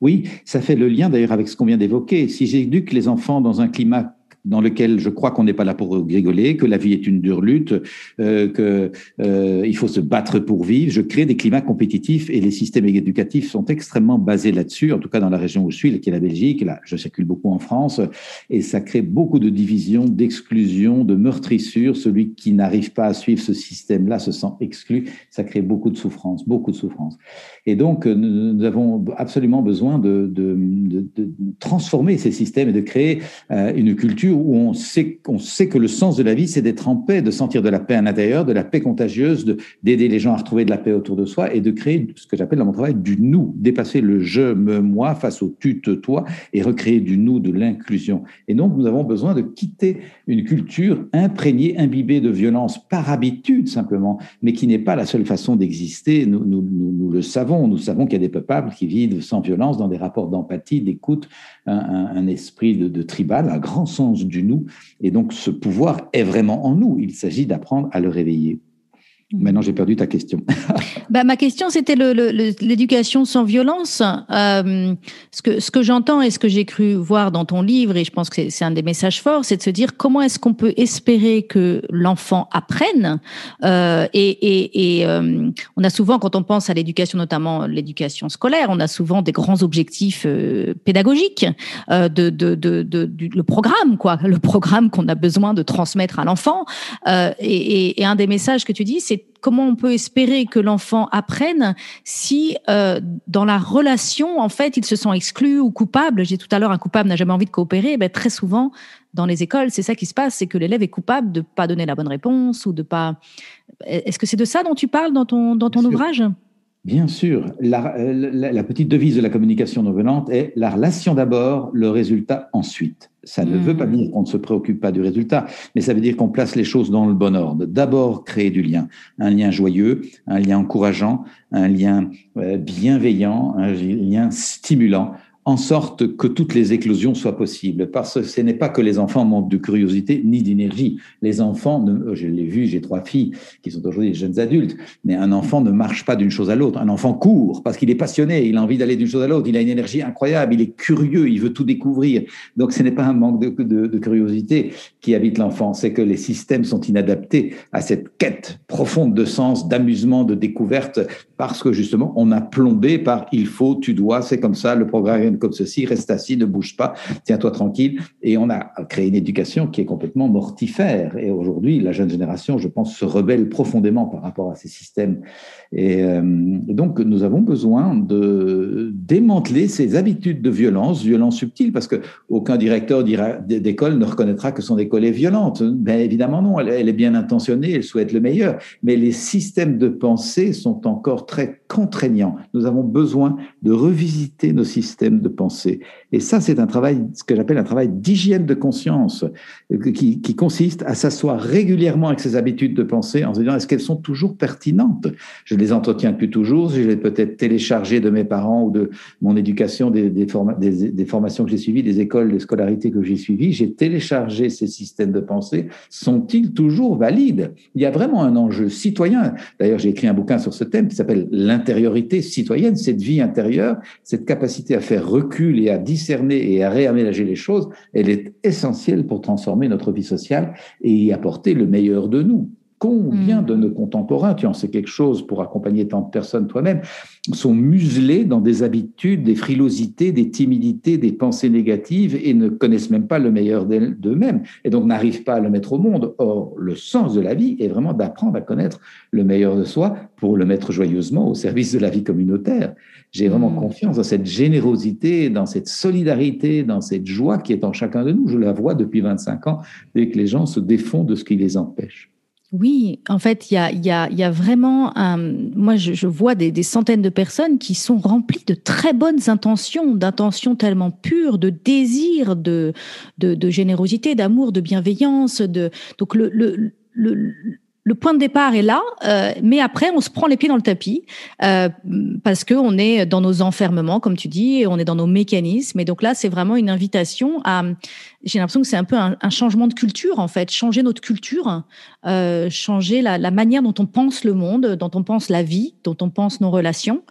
Oui, ça fait le lien d'ailleurs avec ce qu'on vient d'évoquer. Si j'éduque les enfants dans un climat dans lequel je crois qu'on n'est pas là pour rigoler, que la vie est une dure lutte, euh, euh, faut se battre pour vivre. Je crée des climats compétitifs et les systèmes éducatifs sont extrêmement basés là-dessus. En tout cas, dans la région où je suis, qui est la Belgique, là, je circule beaucoup en France, et ça crée beaucoup de divisions, d'exclusions, de meurtrissures. Celui qui n'arrive pas à suivre ce système-là se sent exclu. Ça crée beaucoup de souffrance, beaucoup de souffrance. Et donc, nous avons absolument besoin de transformer ces systèmes et de créer euh, une culture où on sait, sait que le sens de la vie, c'est d'être en paix, de sentir de la paix à l'intérieur, de la paix contagieuse, d'aider les gens à retrouver de la paix autour de soi et de créer ce que j'appelle dans mon travail du nous, dépasser le je, me, moi face au tu, te, toi et recréer du nous, de l'inclusion. Et donc, nous avons besoin de quitter une culture imprégnée, imbibée de violence par habitude simplement, mais qui n'est pas la seule façon d'exister. Nous, nous, nous, le savons, nous savons qu'il y a des peuples qui vivent sans violence dans des rapports d'empathie, d'écoute, un, esprit de tribal, un grand sens du nous. Et donc, ce pouvoir est vraiment en nous. Il s'agit d'apprendre à le réveiller. Maintenant, j'ai perdu ta question. bah, ma question, c'était l'éducation sans violence. Euh, ce que, ce que j'entends et ce que j'ai cru voir dans ton livre, et je pense que c'est un des messages forts, c'est de se dire comment est-ce qu'on peut espérer que l'enfant apprenne. Euh, et et, et euh, on a souvent, quand on pense à l'éducation, notamment l'éducation scolaire, on a souvent des grands objectifs pédagogiques de, de, de, de, du, le programme, quoi, le programme qu'on a besoin de transmettre à l'enfant. Et, et un des messages que tu dis, c'est comment on peut espérer que l'enfant apprenne si euh, dans la relation, en fait, il se sent exclu ou coupable. J'ai tout à l'heure, un coupable n'a jamais envie de coopérer. Ben, très souvent, dans les écoles, c'est ça qui se passe, c'est que l'élève est coupable de pas donner la bonne réponse ou de pas. Est-ce que c'est de ça dont tu parles dans ton dans ton ouvrage? Bien sûr, la, la, petite devise de la communication non violente est la relation d'abord, le résultat ensuite. Ça ne veut pas hmm. dire qu'on ne se préoccupe pas du résultat, mais ça veut dire qu'on place les choses dans le bon ordre. D'abord, créer du lien, un lien joyeux, un lien encourageant, un lien euh, bienveillant, un lien stimulant, en sorte que toutes les éclosions soient possibles. Parce que ce n'est pas que les enfants manquent de curiosité ni d'énergie. Les enfants, euh, je l'ai vu, j'ai trois filles qui sont aujourd'hui des jeunes adultes, mais un enfant ne marche pas d'une chose à l'autre. Un enfant court parce qu'il est passionné, il a envie d'aller d'une chose à l'autre, il a une énergie incroyable, il est curieux, il veut tout découvrir. Donc ce n'est pas un manque de, de, curiosité qui habite l'enfant, c'est que les systèmes sont inadaptés à cette quête profonde de sens, d'amusement, de découverte, parce que justement, on a plombé par il faut, tu dois, c'est comme ça, le programme comme ceci, reste assis, ne bouge pas, tiens-toi tranquille. Et on a créé une éducation qui est complètement mortifère. Et aujourd'hui, la jeune génération, je pense, se rebelle profondément par rapport à ces systèmes. Et euh, donc, nous avons besoin de démanteler ces habitudes de violence, violence subtile, parce que aucun directeur d'école ne reconnaîtra que son école est violente. Évidemment, non, elle, elle est bien intentionnée, elle souhaite le meilleur. Mais les systèmes de pensée sont encore très contraignants. Nous avons besoin de revisiter nos systèmes de pensée. Et ça, c'est un travail, ce que j'appelle un travail d'hygiène de conscience, euh, qui, consiste à s'asseoir régulièrement avec ses habitudes de pensée en se disant est-ce qu'elles sont toujours pertinentes? Je les entretiens depuis toujours, je les peut-être téléchargées de mes parents ou de mon éducation, des, formations que j'ai suivies, des écoles, des scolarités que j'ai suivies. J'ai téléchargé ces systèmes de pensée. Sont-ils toujours valides? Il y a vraiment un enjeu citoyen. D'ailleurs, j'ai écrit un bouquin sur ce thème qui s'appelle l'intériorité citoyenne, cette vie intérieure, cette capacité à faire recul et à discerner et à réaménager les choses, elle est essentielle pour transformer notre vie sociale et y apporter le meilleur de nous. Combien mm. de nos contemporains, tu en sais quelque chose pour accompagner tant de personnes toi-même, sont muselés dans des habitudes, des frilosités, des timidités, des pensées négatives et ne connaissent même pas le meilleur d'eux-mêmes et donc n'arrivent pas à le mettre au monde. Or, le sens de la vie est vraiment d'apprendre à connaître le meilleur de soi pour le mettre joyeusement au service de la vie communautaire. J'ai vraiment mm. confiance dans cette générosité, dans cette solidarité, dans cette joie qui est en chacun de nous. Je la vois depuis 25 ans dès que les gens se défont de ce qui les empêche. Oui, en fait, il y a, vraiment. Moi, je, je vois des, des, centaines de personnes qui sont remplies de très bonnes intentions, d'intentions tellement pures, de désir, de, de, de générosité, d'amour, de bienveillance. De... Donc, le, le, le le point de départ est là, euh, mais après on se prend les pieds dans le tapis euh, parce que on est dans nos enfermements, comme tu dis, et on est dans nos mécanismes. Et donc là, c'est vraiment une invitation à. J'ai l'impression que c'est un peu un, changement de culture en fait, changer notre culture, euh, changer la, la, manière dont on pense le monde, dont on pense la vie, dont on pense nos relations,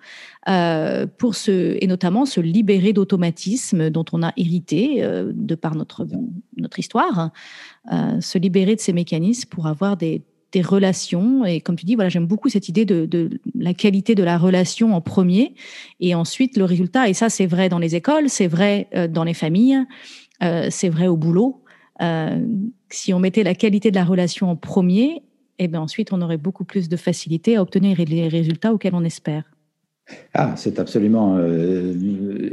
euh, pour se et notamment se libérer d'automatismes dont on a hérité euh, de par notre notre histoire, se libérer de ces mécanismes pour avoir des des relations. Et comme tu dis, voilà, j'aime beaucoup cette idée de, de, la qualité de la relation en premier et ensuite le résultat. Et ça, c'est vrai dans les écoles, c'est vrai euh, dans les familles, euh, c'est vrai au boulot. Euh, si on mettait la qualité de la relation en premier, et eh bien ensuite, on aurait beaucoup plus de facilité à obtenir les résultats auxquels on espère. Ah, c'est absolument euh,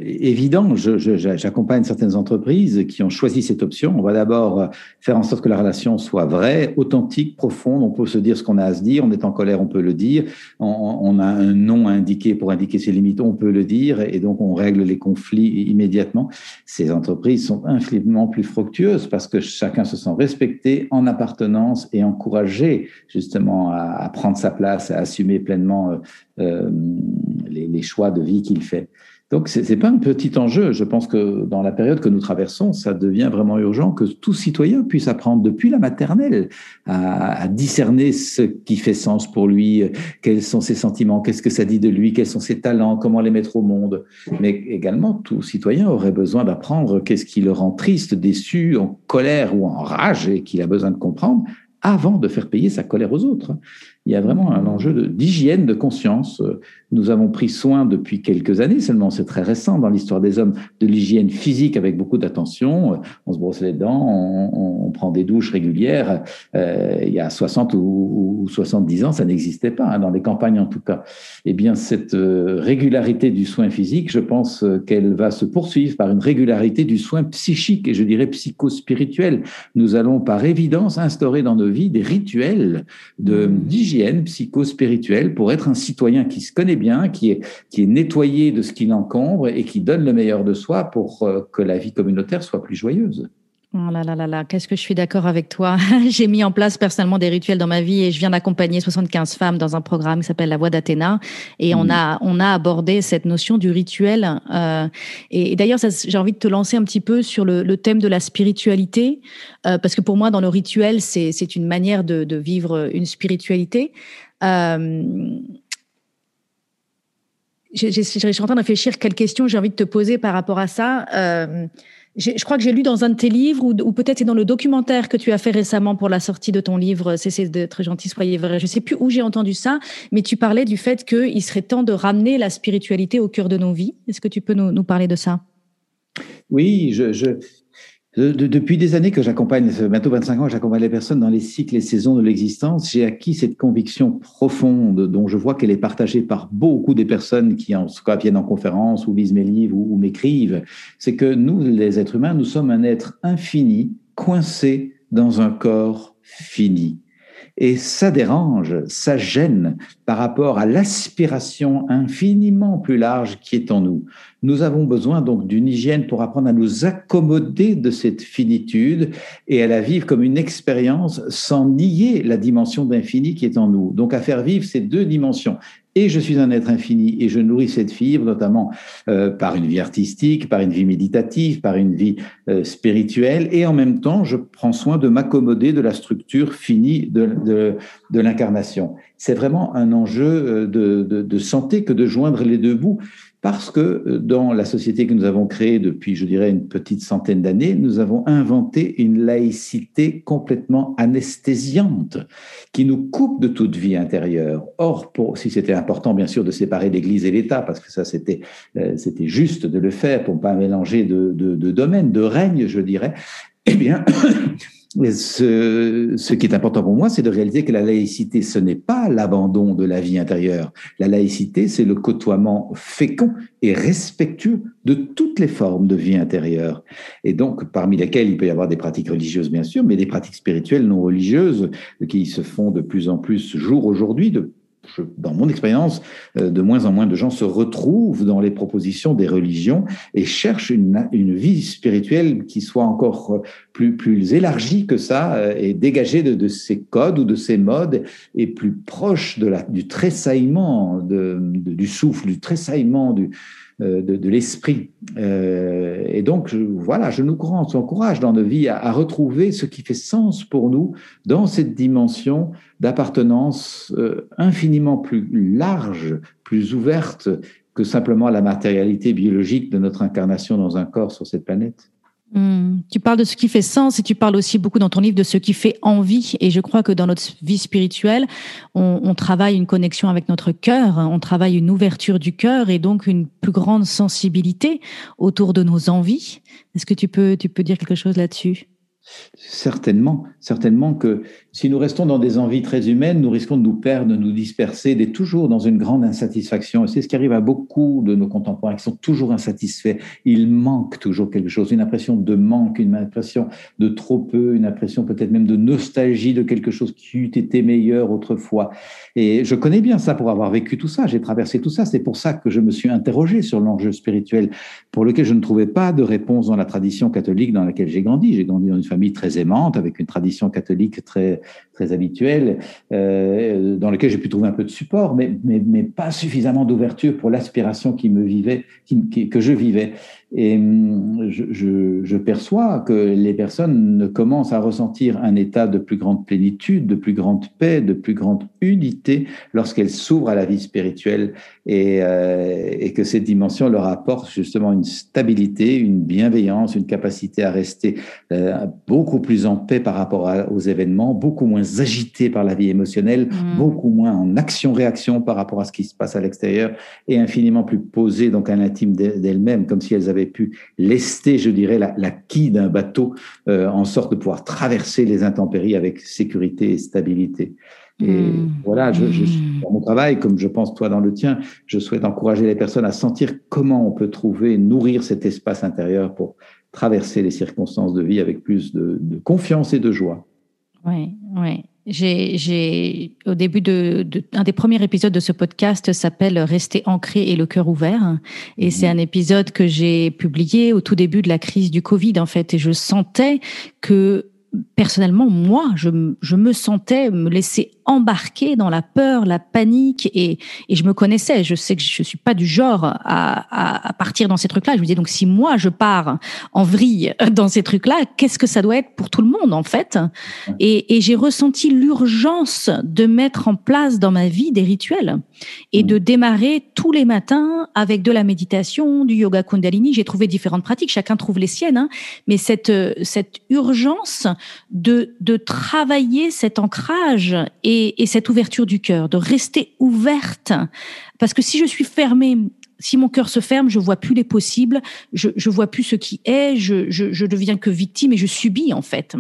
évident. J'accompagne certaines entreprises qui ont choisi cette option. On va d'abord faire en sorte que la relation soit vraie, authentique, profonde. On peut se dire ce qu'on a à se dire. On est en colère, on peut le dire. On, a un nom à indiquer pour indiquer ses limites, on peut le dire. Et donc, on règle les conflits immédiatement. Ces entreprises sont infiniment plus fructueuses parce que chacun se sent respecté, en appartenance et encouragé justement à, prendre sa place, à assumer pleinement euh, euh, les, choix de vie qu'il fait. Donc, ce n'est pas un petit enjeu. Je pense que dans la période que nous traversons, ça devient vraiment urgent que tout citoyen puisse apprendre depuis la maternelle à, discerner ce qui fait sens pour lui, quels sont ses sentiments, qu'est-ce que ça dit de lui, quels sont ses talents, comment les mettre au monde. Mais également, tout citoyen aurait besoin d'apprendre qu'est-ce qui le rend triste, déçu, en colère ou en rage et qu'il a besoin de comprendre avant de faire payer sa colère aux autres il y a vraiment un enjeu d'hygiène de, conscience. Nous avons pris soin depuis quelques années, seulement c'est très récent dans l'histoire des hommes, de l'hygiène physique avec beaucoup d'attention. On se brosse les dents, on, prend des douches régulières. Euh, il y a 60 ou, 70 ans, ça n'existait pas, hein, dans les campagnes en tout cas. Eh bien, cette euh, régularité du soin physique, je pense qu'elle va se poursuivre par une régularité du soin psychique et je dirais psycho-spirituel. Nous allons par évidence instaurer dans nos vies des rituels d'hygiène psycho-spirituelle pour être un citoyen qui se connaît bien, qui est, qui est nettoyé de ce qui l'encombre et qui donne le meilleur de soi pour euh, que la vie communautaire soit plus joyeuse. Oh là là là là, qu'est-ce que je suis d'accord avec toi. J'ai mis en place personnellement des rituels dans ma vie et je viens d'accompagner 75 femmes dans un programme qui s'appelle La Voix d'Athéna et on mmh. a on a abordé cette notion du rituel. Euh, et, d'ailleurs, j'ai envie de te lancer un petit peu sur le, le thème de la spiritualité euh, parce que pour moi, dans le rituel, c'est c'est une manière de, de vivre une spiritualité. Euh, je suis en train de réfléchir quelles questions j'ai envie de te poser par rapport à ça. Euh, je crois que j'ai lu dans un de tes livres, ou, peut-être c'est dans le documentaire que tu as fait récemment pour la sortie de ton livre Cessez d'être gentil, soyez vrai. Je sais plus où j'ai entendu ça, mais tu parlais du fait qu'il serait temps de ramener la spiritualité au cœur de nos vies. Est-ce que tu peux nous, parler de ça? Oui, je, depuis des années que j'accompagne, bientôt 25 ans, j'accompagne les personnes dans les cycles et saisons de l'existence, j'ai acquis cette conviction profonde dont je vois qu'elle est partagée par beaucoup des personnes qui en viennent en conférence ou lisent mes livres ou m'écrivent. C'est que nous, les êtres humains, nous sommes un être infini, coincé dans un corps fini. Et ça dérange, ça gêne par rapport à l'aspiration infiniment plus large qui est en nous. Nous avons besoin donc d'une hygiène pour apprendre à nous accommoder de cette finitude et à la vivre comme une expérience sans nier la dimension d'infini qui est en nous. Donc à faire vivre ces deux dimensions, et je suis un être infini et je nourris cette fibre notamment euh, par une vie artistique, par une vie méditative, par une vie euh, spirituelle et en même temps je prends soin de m'accommoder de la structure finie de, de, de l'incarnation. C'est vraiment un enjeu euh, de, de, de santé que de joindre les deux bouts parce que euh, dans la société que nous avons créée depuis, je dirais, une petite centaine d'années, nous avons inventé une laïcité complètement anesthésiante qui nous coupe de toute vie intérieure. Or, si c'était important, bien sûr, de séparer l'Église et l'État, parce que ça, c'était euh, juste de le faire pour ne pas mélanger de domaines, de règnes, je dirais, eh bien, ce, ce, qui est important pour moi, c'est de réaliser que la laïcité, ce n'est pas l'abandon de la vie intérieure. La laïcité, c'est le côtoiement fécond et respectueux de toutes les formes de vie intérieure. Et donc, parmi lesquelles il peut y avoir des pratiques religieuses, bien sûr, mais des pratiques spirituelles non religieuses qui se font de plus en plus jour aujourd'hui, dans mon expérience, euh, de moins en moins de gens se retrouvent dans les propositions des religions et cherchent une, une vie spirituelle qui soit encore plus, plus élargie que ça euh, et dégagée de, de ces codes ou de ces modes et plus proche de la, du tressaillement de, du souffle, du tressaillement du, de, de l'esprit. Euh, et donc, voilà, je nous encourage dans nos vies à, à, retrouver ce qui fait sens pour nous dans cette dimension d'appartenance euh, infiniment plus large, plus ouverte que simplement la matérialité biologique de notre incarnation dans un corps sur cette planète. Mmh. Tu parles de ce qui fait sens et tu parles aussi beaucoup dans ton livre de ce qui fait envie. Et je crois que dans notre vie spirituelle, on, on travaille une connexion avec notre cœur, on travaille une ouverture du cœur et donc une plus grande sensibilité autour de nos envies. Est-ce que tu peux, tu peux dire quelque chose là-dessus? Certainement, certainement que si nous restons dans des envies très humaines, nous risquons de nous perdre, de nous disperser, d'être toujours dans une grande insatisfaction. Et c'est ce qui arrive à beaucoup de nos contemporains qui sont toujours insatisfaits. Il manque toujours quelque chose, une impression de manque, une impression de trop peu, une impression peut-être même de nostalgie de quelque chose qui eût été meilleur autrefois. Et je connais bien ça pour avoir vécu tout ça. J'ai traversé tout ça. C'est pour ça que je me suis interrogé sur l'enjeu spirituel pour lequel je ne trouvais pas de réponse dans la tradition catholique dans laquelle j'ai grandi. J'ai grandi dans une famille très aimante, avec une tradition catholique très, très habituelle, euh, dans laquelle j'ai pu trouver un peu de support, mais, mais, pas suffisamment d'ouverture pour l'aspiration qui me vivait, que je vivais. Et hum, je, je, je, perçois que les personnes commencent à ressentir un état de plus grande plénitude, de plus grande paix, de plus grande unité lorsqu'elles s'ouvrent à la vie spirituelle et, euh, et, que cette dimension leur apporte justement une stabilité, une bienveillance, une capacité à rester euh, beaucoup plus en paix par rapport à, aux événements, beaucoup moins agité par la vie émotionnelle, mmh. beaucoup moins en action-réaction par rapport à ce qui se passe à l'extérieur et infiniment plus posées donc à l'intime d'elles-mêmes, comme si elles avaient pu lester, je dirais, la, la quille d'un bateau euh, en sorte de pouvoir traverser les intempéries avec sécurité et stabilité. Et mmh. voilà, je, je, mmh. dans mon travail, comme je pense toi dans le tien, je souhaite encourager les personnes à sentir comment on peut trouver, nourrir cet espace intérieur pour traverser les circonstances de vie avec plus de, de confiance et de joie. Oui, oui. J'ai, au début de, un des premiers épisodes de ce podcast s'appelle Rester ancré et le cœur ouvert. Et mhm. c'est un épisode que j'ai publié au tout début de la crise du Covid, en fait. Et je sentais que personnellement, moi, je, je, me sentais me laisser embarquer dans la peur, la panique, et, et je me connaissais. Je sais que je suis pas du genre à, à, à partir dans ces trucs-là. Je me disais donc si moi je pars en vrille dans ces trucs-là, qu'est-ce que ça doit être pour tout le monde en fait? Et, et j'ai ressenti l'urgence de mettre en place dans ma vie des rituels et de démarrer tous les matins avec de la méditation, du yoga Kundalini. J'ai trouvé différentes pratiques, chacun trouve les siennes, hein, mais cette cette urgence de, de travailler cet ancrage et, et cette ouverture du cœur, de rester ouverte. Parce que si je suis fermée, si mon cœur se ferme, je vois plus les possibles, je, je vois plus ce qui est, je, je, je deviens que victime et je subis en fait.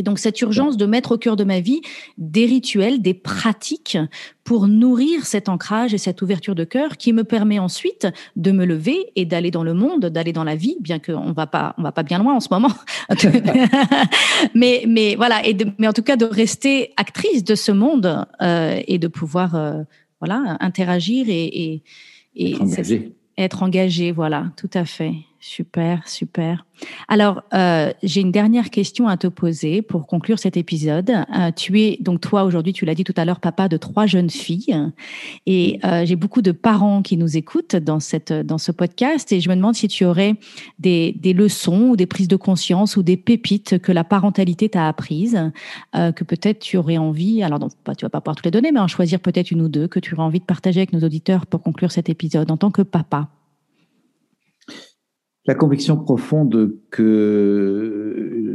Et donc cette urgence de mettre au cœur de ma vie des rituels, des pratiques pour nourrir cet ancrage et cette ouverture de cœur qui me permet ensuite de me lever et d'aller dans le monde, d'aller dans la vie, bien qu'on va pas, on va pas bien loin en ce moment. mais, mais voilà, et mais en tout cas de rester actrice de ce monde euh, et de pouvoir euh, voilà interagir et, et, et être engagé. Être engagé, voilà, tout à fait. Super, super. Alors, euh, j'ai une dernière question à te poser pour conclure cet épisode. Euh, tu es, donc toi, aujourd'hui, tu l'as dit tout à l'heure, papa de trois jeunes filles. Et euh, j'ai beaucoup de parents qui nous écoutent dans, cette, dans ce podcast. Et je me demande si tu aurais des, des leçons ou des prises de conscience ou des pépites que la parentalité t'a apprises, que peut-être tu aurais envie, alors non, pas, tu vas pas pouvoir toutes les donner, mais en choisir peut-être une ou deux que tu aurais envie de partager avec nos auditeurs pour conclure cet épisode en tant que papa. La conviction profonde que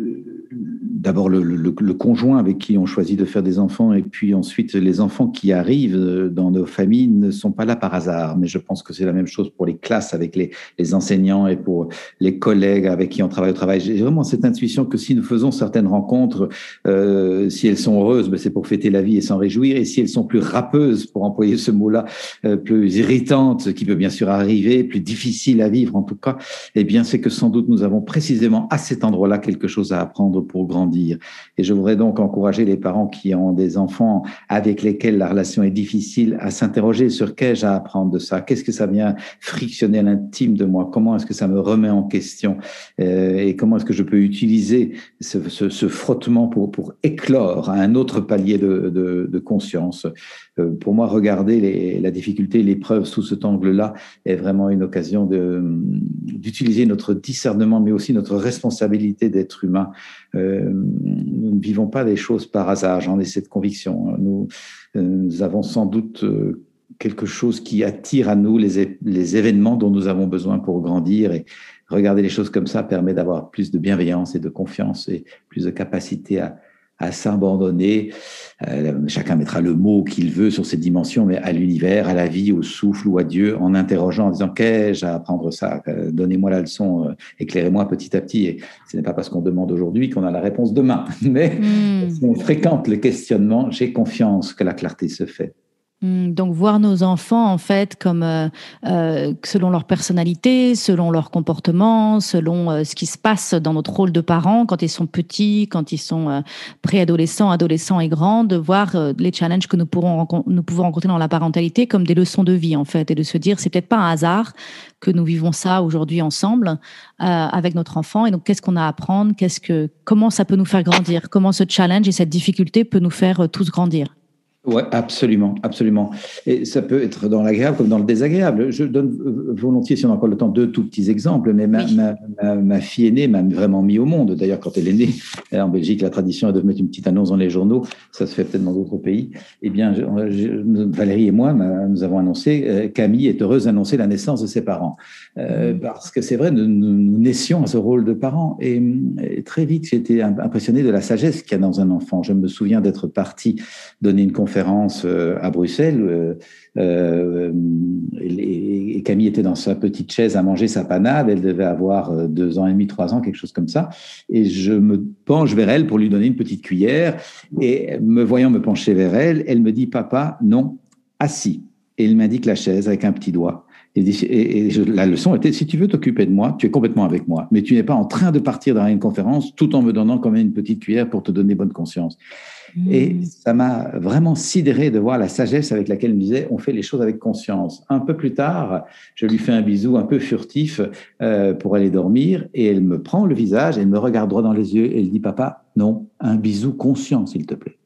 d'abord le, le, le, conjoint avec qui on choisit de faire des enfants et puis ensuite les enfants qui arrivent dans nos familles ne sont pas là par hasard. Mais je pense que c'est la même chose pour les classes avec les, les, enseignants et pour les collègues avec qui on travaille au travail. J'ai vraiment cette intuition que si nous faisons certaines rencontres, euh, si elles sont heureuses, ben c'est pour fêter la vie et s'en réjouir. Et si elles sont plus râpeuses, pour employer ce mot-là, euh, plus irritantes, qui peut bien sûr arriver, plus difficiles à vivre en tout cas, eh bien c'est que sans doute nous avons précisément à cet endroit-là quelque chose à apprendre pour grandir et je voudrais donc encourager les parents qui ont des enfants avec lesquels la relation est difficile à s'interroger sur qu'ai-je à apprendre de ça? Qu'est-ce que ça vient frictionner l'intime de moi? Comment est-ce que ça me remet en question? Euh, Et comment est-ce que je peux utiliser ce, frottement pour, éclore un autre palier de, conscience? Euh, pour moi, regarder la difficulté, l'épreuve sous cet angle-là est vraiment une occasion d'utiliser notre discernement, mais aussi notre responsabilité d'être humain. Euh, nous ne vivons pas des choses par hasard, j'en ai cette conviction. Nous, euh, avons sans doute euh, quelque chose qui attire à nous les, les événements dont nous avons besoin pour grandir et regarder les choses comme ça permet d'avoir plus de bienveillance et de confiance et plus de capacité à, à s'abandonner. Euh, chacun mettra le mot qu'il veut sur cette dimension, mais à l'univers, à la vie, au souffle ou à Dieu, en interrogeant, en disant qu'ai-je à apprendre ça? Euh, Donnez-moi la leçon, euh, éclairez-moi petit à petit. Et ce n'est pas parce qu'on demande aujourd'hui qu'on a la réponse demain, mais hmm. si on fréquente le questionnement, j'ai confiance que la clarté se fait. Hmm, donc voir nos enfants en fait comme euh, euh, selon leur personnalité, selon leur comportement, selon euh, ce qui se passe dans notre rôle de parents quand ils sont petits, quand ils sont préadolescents, adolescents et grands, de voir les challenges que nous pourrons nous pouvons rencontrer dans la parentalité comme des leçons de vie en fait et de se dire c'est peut-être pas un hasard que nous vivons ça aujourd'hui ensemble avec notre enfant. Et donc qu'est-ce qu'on a à apprendre, qu'est-ce que comment ça peut nous faire grandir, comment ce challenge et cette difficulté peut nous faire tous grandir? Oui, absolument, absolument. Et ça peut être dans l'agréable comme dans le désagréable. Je donne volontiers, si on a encore le temps, deux tout petits exemples. Mais ma, ma, ma, fille aînée m'a vraiment mis au monde. D'ailleurs, quand elle est née, en Belgique, la tradition est de mettre une petite annonce dans les journaux. Ça se fait peut-être dans d'autres pays. Eh bien, Valérie et moi, nous avons annoncé, euh, Camille est heureuse d'annoncer la naissance de ses parents. Euh, mmh. parce que c'est vrai, nous, nous, naissions à ce rôle de parents. Et, et très vite, j'ai été impressionné de la sagesse qu'il y a dans un enfant. Je me souviens d'être parti donner une conférence euh, à Bruxelles. Euh, euh, et, Camille était dans sa petite chaise à manger sa panade. Elle devait avoir deux ans et demi, trois ans, quelque chose comme ça. Et je me penche vers elle pour lui donner une petite cuillère. Et me voyant me pencher vers elle, elle me dit Papa, non, assis. Et il m'indique la chaise avec un petit doigt. Et, la leçon était si tu veux t'occuper de moi, tu es complètement avec moi, mais tu n'es pas en train de partir dans une conférence tout en me donnant quand même une petite cuillère pour te donner bonne conscience. Et Mm. ça m'a vraiment sidéré de voir la sagesse avec laquelle elle me disait on fait les choses avec conscience. Un peu plus tard, je lui fais un bisou un peu furtif euh, pour aller dormir et elle me prend le visage, elle me regarde droit dans les yeux et elle dit Papa, non, un bisou conscient, s'il te plaît.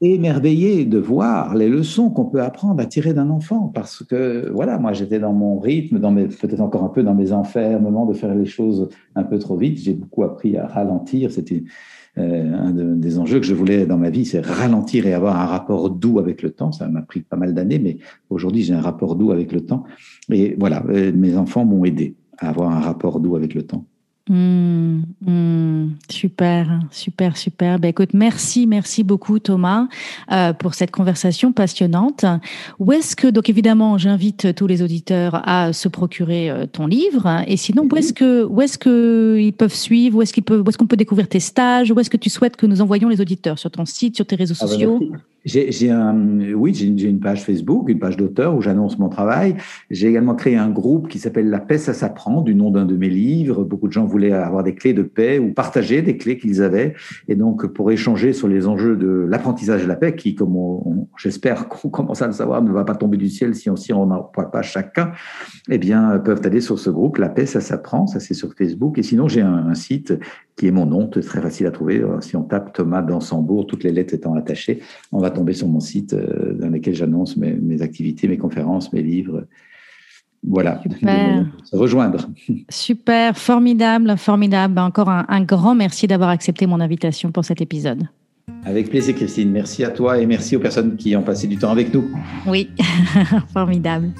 Émerveillé de voir les leçons qu'on peut apprendre à tirer d'un enfant parce que voilà, moi j'étais dans mon rythme, dans mes peut-être encore un peu dans mes enfermements de faire les choses un peu trop vite. J'ai beaucoup appris à ralentir. C'était euh, un de- des enjeux que je voulais dans ma vie, c'est ralentir et avoir un rapport doux avec le temps. Ça m'a pris pas mal d'années, mais aujourd'hui j'ai un rapport doux avec le temps. Et voilà, euh, mes enfants m'ont aidé à avoir un rapport doux avec le temps. Mm, mm, super, super, super. Ben, écoute, merci, merci beaucoup Thomas euh, pour cette conversation passionnante. Où est-ce que, donc évidemment, j'invite tous les auditeurs à se procurer euh, ton livre. Et sinon, où est-ce que, où est-ce que ils peuvent suivre, où est-ce qu'ils peuvent, où est-ce qu'on peut découvrir tes stages, où est-ce que tu souhaites que nous envoyions les auditeurs? Sur ton site, sur tes réseaux Ah bah, sociaux? J'ai, un, oui, j'ai une, page Facebook, une page d'auteur où j'annonce mon travail. J'ai également créé un groupe qui s'appelle La paix, ça s'apprend, du nom d'un de mes livres. Beaucoup de gens voulaient avoir des clés de paix ou partager des clés qu'ils avaient. Et donc, pour échanger sur les enjeux de l'apprentissage de la paix, qui, comme j'espère qu'on commence à le savoir, ne va pas tomber du ciel si on si parle pas chacun, eh bien, peuvent aller sur ce groupe. La paix, ça s'apprend. Ça, c'est sur Facebook. Et sinon, j'ai un site qui est mon nom, très facile à trouver. Alors, Si on tape Thomas Dansembourg, toutes les lettres étant attachées, on va tomber sur mon site euh, dans lequel j'annonce mes, mes activités, mes conférences, mes livres. Voilà, Super. se rejoindre. Super, formidable, formidable. Encore un, un grand merci d'avoir accepté mon invitation pour cet épisode. Avec plaisir, Christine. Merci à toi et merci aux personnes qui ont passé du temps avec nous. Oui, formidable.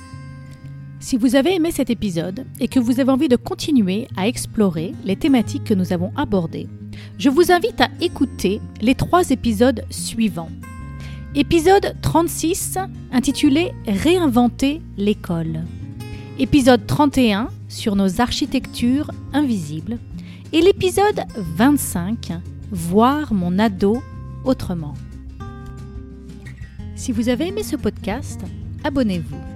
Si vous avez aimé cet épisode et que vous avez envie de continuer à explorer les thématiques que nous avons abordées, je vous invite à écouter les trois épisodes suivants. Épisode 36 intitulé Réinventer l'école. Épisode 31 sur nos architectures invisibles. Et l'épisode 25 Voir mon ado autrement. Si vous avez aimé ce podcast, abonnez-vous